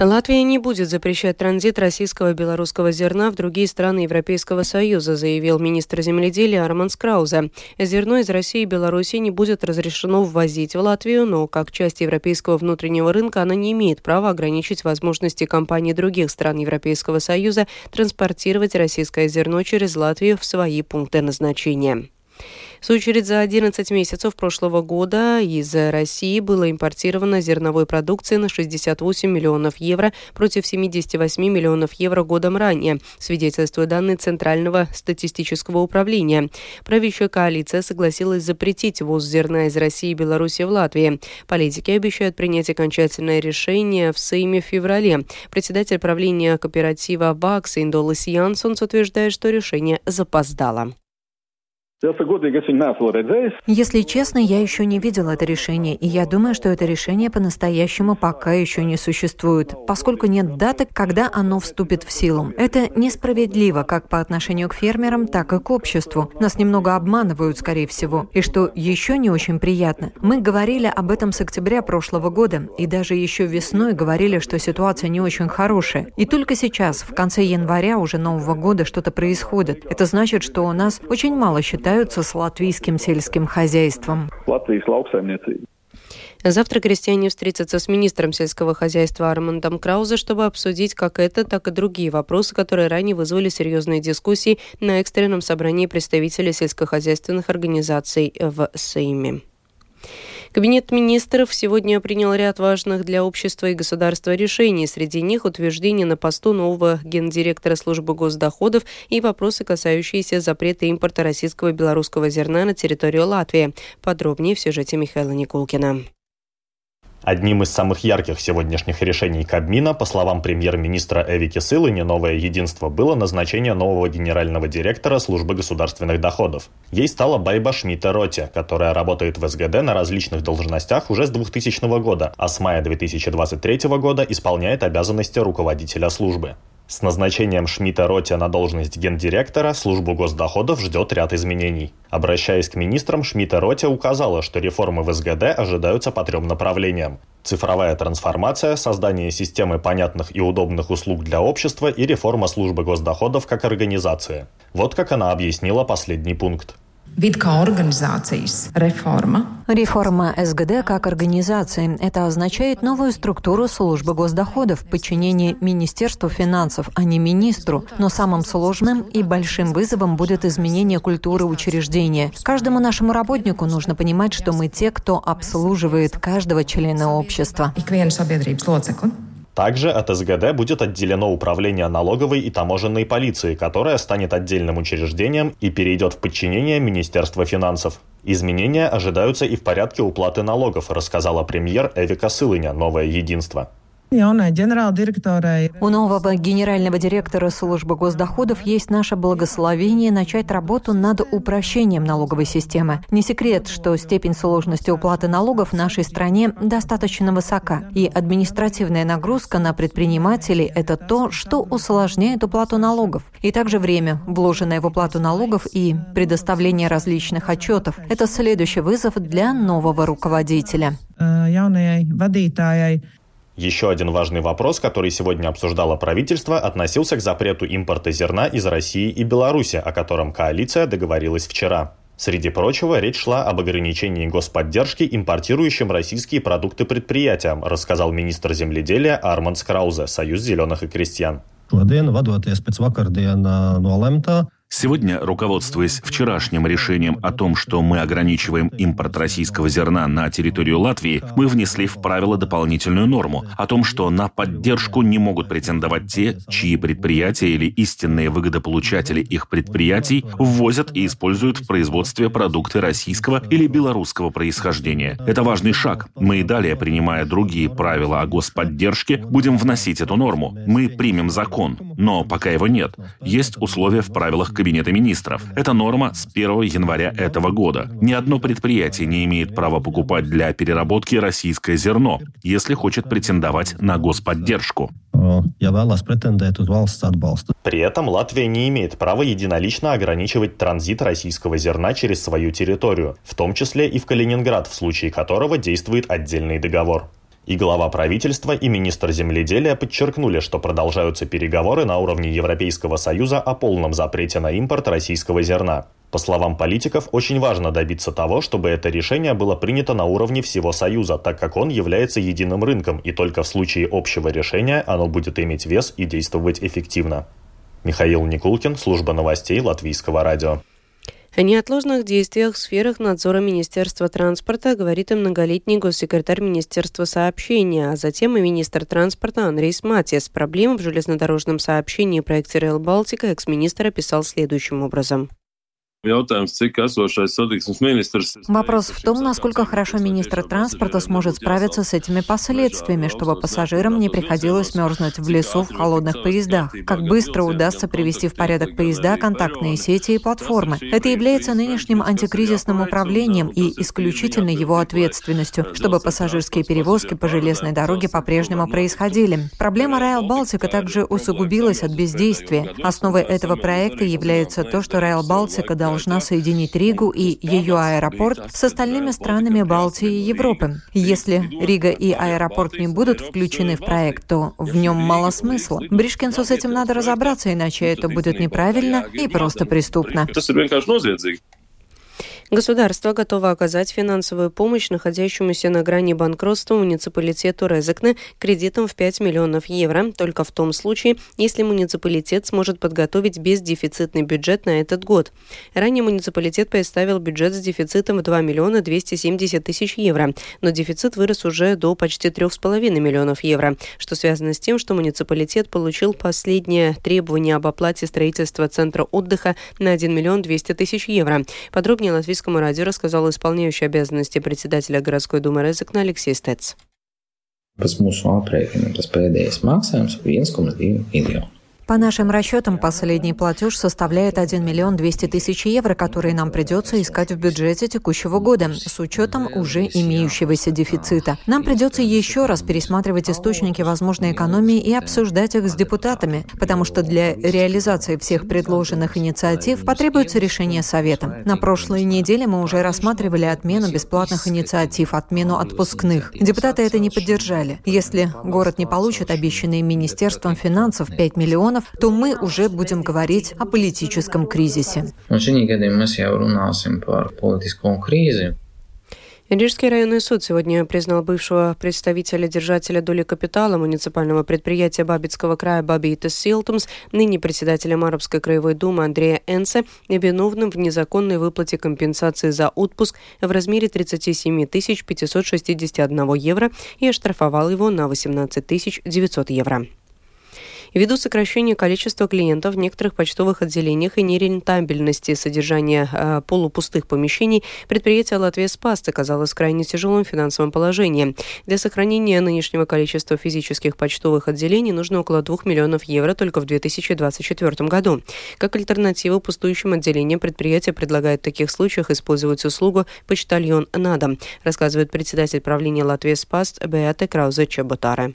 Латвия не будет запрещать транзит российского и белорусского зерна в другие страны Европейского Союза, заявил министр земледелия Арман Скрауза. Зерно из России и Беларуси не будет разрешено ввозить в Латвию, но как часть европейского внутреннего рынка она не имеет права ограничить возможности компаний других стран Европейского Союза транспортировать российское зерно через Латвию в свои пункты назначения. В свою очередь, за 11 месяцев прошлого года из России было импортировано зерновой продукции на 68 миллионов евро против 78 миллионов евро годом ранее, свидетельствуют данные Центрального статистического управления. Правящая коалиция согласилась запретить ввоз зерна из России и Беларуси в Латвии. Политики обещают принять окончательное решение в Сейме в феврале. Председатель правления кооператива ВАКС Индолас Янсонс утверждает, что решение запоздало. Если честно, я еще не видел это решение, и я думаю, что это решение по-настоящему пока еще не существует, поскольку нет даты, когда оно вступит в силу. Это несправедливо как по отношению к фермерам, так и к обществу. Нас немного обманывают, скорее всего. И что еще не очень приятно, мы говорили об этом с октября прошлого года, и даже еще весной говорили, что ситуация не очень хорошая. И только сейчас, в конце января уже нового года, что-то происходит. Это значит, что у нас очень мало считают считаются с латвийским сельским хозяйством. Завтра крестьяне встретятся с министром сельского хозяйства Армандом Краузе, чтобы обсудить как это, так и другие вопросы, которые ранее вызвали серьезные дискуссии на экстренном собрании представителей сельскохозяйственных организаций в Сейме. Кабинет министров сегодня принял ряд важных для общества и государства решений. Среди них утверждение на посту нового гендиректора службы госдоходов и вопросы, касающиеся запрета импорта российского и белорусского зерна на территорию Латвии. Подробнее в сюжете Михаила Никулкина. Одним из самых ярких сегодняшних решений Кабмина, по словам премьер-министра Эвики Сылыни, «Новое единство» было назначение нового генерального директора службы государственных доходов. Ей стала Байба Шмидта Роте, которая работает в СГД на различных должностях уже с 2000 года, а с мая 2023 года исполняет обязанности руководителя службы. С назначением Шмидта Роте на должность гендиректора службу госдоходов ждет ряд изменений. Обращаясь к министрам, Шмидта Роте указала, что реформы в СГД ожидаются по трем направлениям. Цифровая трансформация, создание системы понятных и удобных услуг для общества и реформа службы госдоходов как организации. Вот как она объяснила последний пункт. Вид kā организацijas реформа. Реформа СГД как организации. Это означает новую структуру службы госдоходов в подчинении Министерству финансов, а не министру. Но самым сложным и большим вызовом будет изменение культуры учреждения. Каждому нашему работнику нужно понимать, что мы те, кто обслуживает каждого члена общества. Также от СГД будет отделено управление налоговой и таможенной полиции, которое станет отдельным учреждением и перейдет в подчинение Министерства финансов. Изменения ожидаются и в порядке уплаты налогов, рассказала премьер Эвика Сылыня «Новое единство». У нового генерального директора службы госдоходов есть наше благословение начать работу над упрощением налоговой системы. Не секрет, что степень сложности уплаты налогов в нашей стране достаточно высока, и административная нагрузка на предпринимателей – это то, что усложняет уплату налогов. И также время, вложенное в уплату налогов и предоставление различных отчетов – это следующий вызов для нового руководителя. Еще один важный вопрос, который сегодня обсуждало правительство, относился к запрету импорта зерна из России и Беларуси, о котором коалиция договорилась вчера. Среди прочего, речь шла об ограничении господдержки импортирующим российские продукты предприятиям, рассказал министр земледелия Арман Скраузе, Союз зеленых и крестьян. Nolemtā, Сегодня, руководствуясь вчерашним решением о том, что мы ограничиваем импорт российского зерна на территорию Латвии, мы внесли в правило дополнительную норму о том, что на поддержку не могут претендовать те, чьи предприятия или истинные выгодополучатели их предприятий ввозят и используют в производстве продукты российского или белорусского происхождения. Это важный шаг. Мы и далее, принимая другие правила о господдержке, будем вносить эту норму. Мы примем закон, но пока его нет. Есть условия в правилах Кабинета министров. Это норма с 1 января этого года. Ни одно предприятие не имеет права покупать для переработки российское зерно, если хочет претендовать на господдержку. При этом Латвия не имеет права единолично ограничивать транзит российского зерна через свою территорию, в том числе и в Калининград, в случае которого действует отдельный договор. И глава правительства, и министр земледелия подчеркнули, что продолжаются переговоры на уровне Европейского Союза о полном запрете на импорт российского зерна. По словам политиков, очень важно добиться того, чтобы это решение было принято на уровне всего Союза, так как он является единым рынком, и только в случае общего решения оно будет иметь вес и действовать эффективно. Михаил Никулкин, служба новостей Латвийского радио. О неотложных действиях в сферах надзора Министерства транспорта говорит и многолетний госсекретарь Министерства сообщения, а затем и министр транспорта Андрей Сматис. Проблемы в железнодорожном сообщении проекте Rail Балтика экс-министр описал следующим образом. Вопрос в том, насколько хорошо министр транспорта сможет справиться с этими последствиями, чтобы пассажирам не приходилось мерзнуть в лесу в холодных поездах. Как быстро удастся привести в порядок поезда, контактные сети и платформы. Это является нынешним антикризисным управлением и исключительно его ответственностью, чтобы пассажирские перевозки по железной дороге по-прежнему происходили. Проблема Rail Балтика также усугубилась от бездействия. Основой этого проекта является то, что Rail Балтика должна должна соединить Ригу и ее аэропорт с остальными странами Балтии и Европы. Если Рига и аэропорт не будут включены в проект, то в нем мало смысла. Бришкинсу с этим надо разобраться, иначе это будет неправильно и просто преступно. Государство готово оказать финансовую помощь находящемуся на грани банкротства муниципалитету Резекне кредитом в 5 миллионов евро только в том случае, если муниципалитет сможет подготовить бездефицитный бюджет на этот год. Ранее муниципалитет представил бюджет с дефицитом в 2 миллиона 270 тысяч евро, но дефицит вырос уже до почти 3,5 миллионов евро, что связано с тем, что муниципалитет получил последнее требование об оплате строительства центра отдыха на 1 миллион 200 тысяч евро. Подробнее латвийский Латвийскому радио рассказал исполняющий обязанности председателя городской думы Резекна Алексей Стец. Pēc mūsu aprēķiniem tas pēdējais maksājums ir 1,2 miljonu. По нашим расчетам, последний платеж составляет 1 миллион 200 тысяч евро, которые нам придется искать в бюджете текущего года, с учетом уже имеющегося дефицита. Нам придется еще раз пересматривать источники возможной экономии и обсуждать их с депутатами, потому что для реализации всех предложенных инициатив потребуется решение Совета. На прошлой неделе мы уже рассматривали отмену бесплатных инициатив, отмену отпускных. Депутаты это не поддержали. Если город не получит обещанные Министерством финансов 5 миллионов, регионов, то мы уже будем говорить о политическом кризисе. Рижский районный суд сегодня признал бывшего представителя держателя доли капитала муниципального предприятия Бабицкого края Бабитес Силтумс, ныне председателем Арабской краевой думы Андрея Энсе, виновным в незаконной выплате компенсации за отпуск в размере 37 561 евро и оштрафовал его на 18 900 евро. Ввиду сокращения количества клиентов в некоторых почтовых отделениях и нерентабельности содержания э, полупустых помещений, предприятие Латвия Спаст оказалось в крайне тяжелом финансовом положении. Для сохранения нынешнего количества физических почтовых отделений нужно около 2 миллионов евро только в 2024 году. Как альтернативу пустующим отделениям предприятие предлагает в таких случаях использовать услугу «почтальон на дом», рассказывает председатель правления Латвия Спаст Беата Краузе Чеботаре.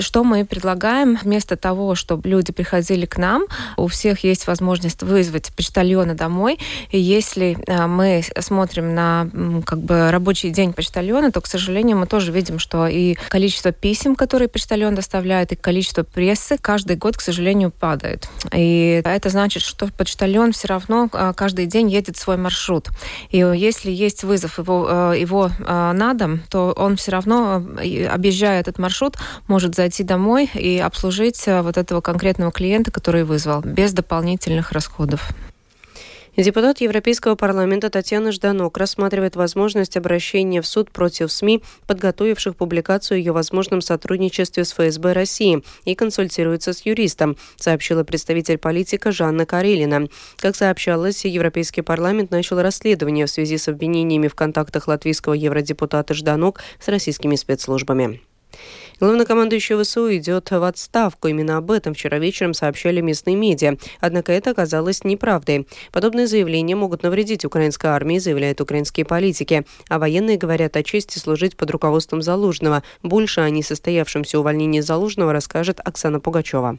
Что мы предлагаем? Вместо того, чтобы люди приходили к нам, у всех есть возможность вызвать почтальона домой. И если э, мы смотрим на как бы рабочий день почтальона, то, к сожалению, мы тоже видим, что и количество писем, которые почтальон доставляет, и количество прессы каждый год, к сожалению, падает. И это значит, что почтальон все равно э, каждый день едет свой маршрут. И если есть вызов его, э, его на дом, то он все равно, объезжая этот маршрут, может зайти домой и обслужить э, вот этого конкретного клиента, который вызвал, без дополнительных расходов. Депутат Европейского парламента Татьяна Жданок рассматривает возможность обращения в суд против СМИ, подготовивших публикацию о ее возможном сотрудничестве с ФСБ России и консультируется с юристом, сообщила представитель политика Жанна Карелина. Как сообщалось, Европейский парламент начал расследование в связи с обвинениями в контактах латвийского евродепутата Жданок с российскими спецслужбами. Главнокомандующий ВСУ идет в отставку. Именно об этом вчера вечером сообщали местные медиа. Однако это оказалось неправдой. Подобные заявления могут навредить украинской армии, заявляют украинские политики. А военные говорят о чести служить под руководством Залужного. Больше о несостоявшемся увольнении Залужного расскажет Оксана Пугачева.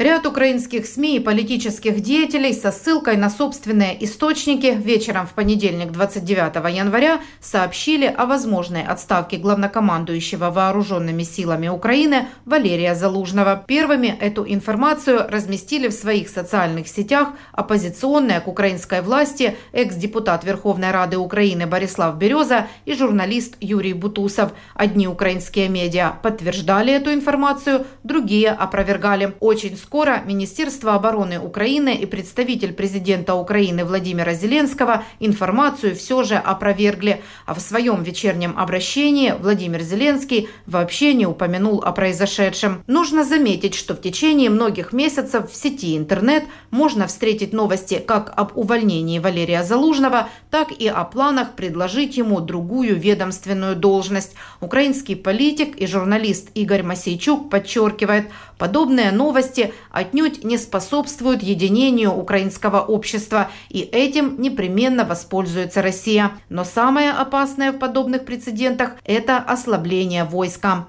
Ряд украинских СМИ и политических деятелей со ссылкой на собственные источники вечером в понедельник 29 января сообщили о возможной отставке главнокомандующего вооруженными силами Украины Валерия Залужного. Первыми эту информацию разместили в своих социальных сетях оппозиционная к украинской власти экс-депутат Верховной Рады Украины Борислав Береза и журналист Юрий Бутусов. Одни украинские медиа подтверждали эту информацию, другие опровергали. Очень скоро Министерство обороны Украины и представитель президента Украины Владимира Зеленского информацию все же опровергли. А в своем вечернем обращении Владимир Зеленский вообще не упомянул о произошедшем. Нужно заметить, что в течение многих месяцев в сети интернет можно встретить новости как об увольнении Валерия Залужного, так и о планах предложить ему другую ведомственную должность. Украинский политик и журналист Игорь Масейчук подчеркивает, подобные новости отнюдь не способствуют единению украинского общества, и этим непременно воспользуется Россия. Но самое опасное в подобных прецедентах – это ослабление войска.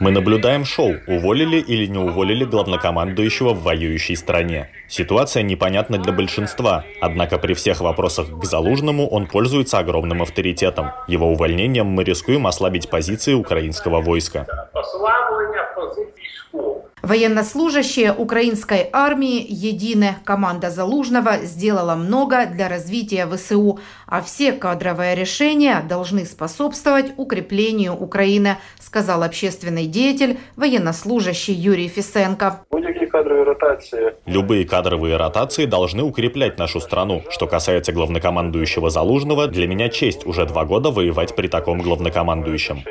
Мы наблюдаем шоу, уволили или не уволили главнокомандующего в воюющей стране. Ситуация непонятна для большинства, однако при всех вопросах к Залужному он пользуется огромным авторитетом. Его увольнением мы рискуем ослабить позиции украинского войска. Военнослужащие украинской армии «Единая команда Залужного сделала много для развития ВСУ, а все кадровые решения должны способствовать укреплению Украины, сказал общественный деятель, военнослужащий Юрий Фисенко. Любые кадровые ротации должны укреплять нашу страну. Что касается главнокомандующего Залужного, для меня честь уже два года воевать при таком главнокомандующем.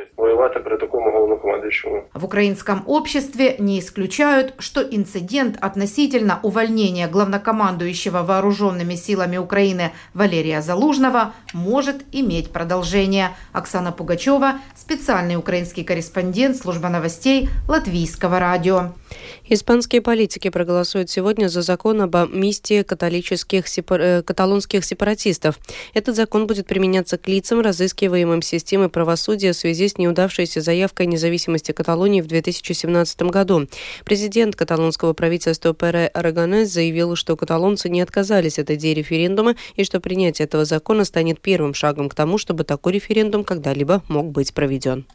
В украинском обществе не исключают, что инцидент относительно увольнения главнокомандующего вооруженными силами Украины Валерия Залужного может иметь продолжение. Оксана Пугачева, специальный украинский корреспондент служба новостей Латвийского радио. Испанские политики проголосуют сегодня за закон об амнистии католических сепар... Э, каталонских сепаратистов. Этот закон будет применяться к лицам, разыскиваемым системой правосудия в связи с неудавшейся заявкой независимости Каталонии в 2017 году. Президент каталонского правительства Пере Арагонес заявил, что каталонцы не отказались от идеи референдума и что принятие этого закона станет первым шагом к тому, чтобы такой референдум когда-либо мог быть проведен.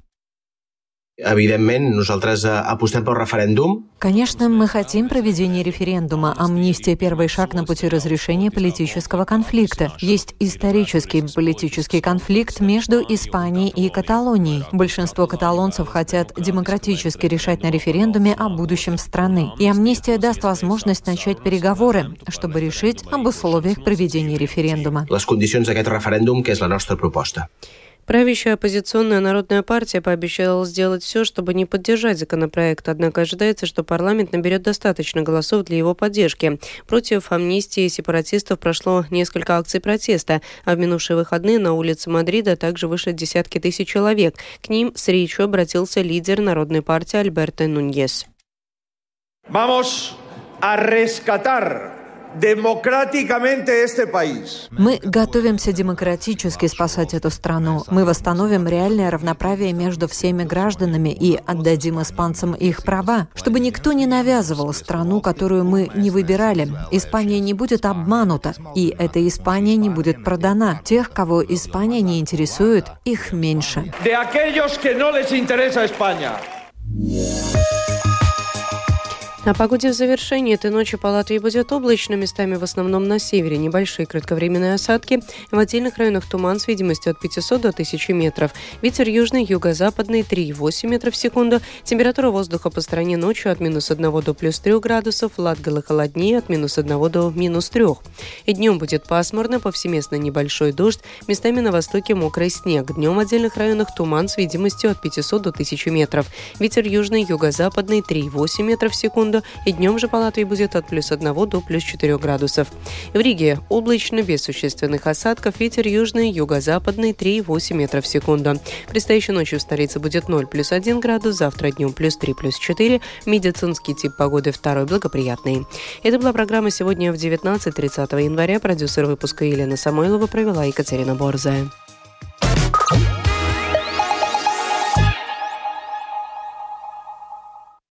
Конечно, мы хотим проведения референдума. Амнистия – первый шаг на пути разрешения политического конфликта. Есть исторический политический конфликт между Испанией и Каталонией. Большинство каталонцев хотят демократически решать на референдуме о будущем страны. И амнистия даст возможность начать переговоры, чтобы решить об условиях проведения референдума. Les condicions d'aquest referèndum, que és la nostra proposta. Правящая оппозиционная народная партия пообещала сделать все, чтобы не поддержать законопроект, однако ожидается, что парламент наберет достаточно голосов для его поддержки. Против амнистии сепаратистов прошло несколько акций протеста, а в минувшие выходные на улице Мадрида также вышли десятки тысяч человек. К ним с речью обратился лидер Народной партии Альберто Нуньес. Vamos a rescatar мы готовимся демократически спасать эту страну. Мы восстановим реальное равноправие между всеми гражданами и отдадим испанцам их права, чтобы никто не навязывал страну, которую мы не выбирали. Испания не будет обманута, и эта Испания не будет продана. Тех, кого Испания не интересует, их меньше. De aquellos que no les interesa España. О погоде в завершении этой ночи по Латвии будет облачно, местами в основном на севере. Небольшие кратковременные осадки. В отдельных районах туман с видимостью от 500 до 1000 метров. Ветер южный, юго-западный 3,8 метров в секунду. Температура воздуха по стране ночью от минус 1 до плюс 3 градусов. Латгала холоднее от минус 1 до минус 3. И днем будет пасмурно, повсеместно небольшой дождь. Местами на востоке мокрый снег. Днем в отдельных районах туман с видимостью от 500 до 1000 метров. Ветер южный, юго-западный 3,8 метров в секунду секунду, и днем же по Латвии будет от плюс 1 до плюс 4 градусов. В Риге облачно, без существенных осадков, ветер южный, юго-западный 3,8 метров в секунду. Предстоящей ночью в столице будет 0 плюс 1 градус, завтра днем плюс 3 плюс 4. Медицинский тип погоды второй благоприятный. Это была программа сегодня в 19.30 января. Продюсер выпуска Елена Самойлова провела Екатерина Борзая.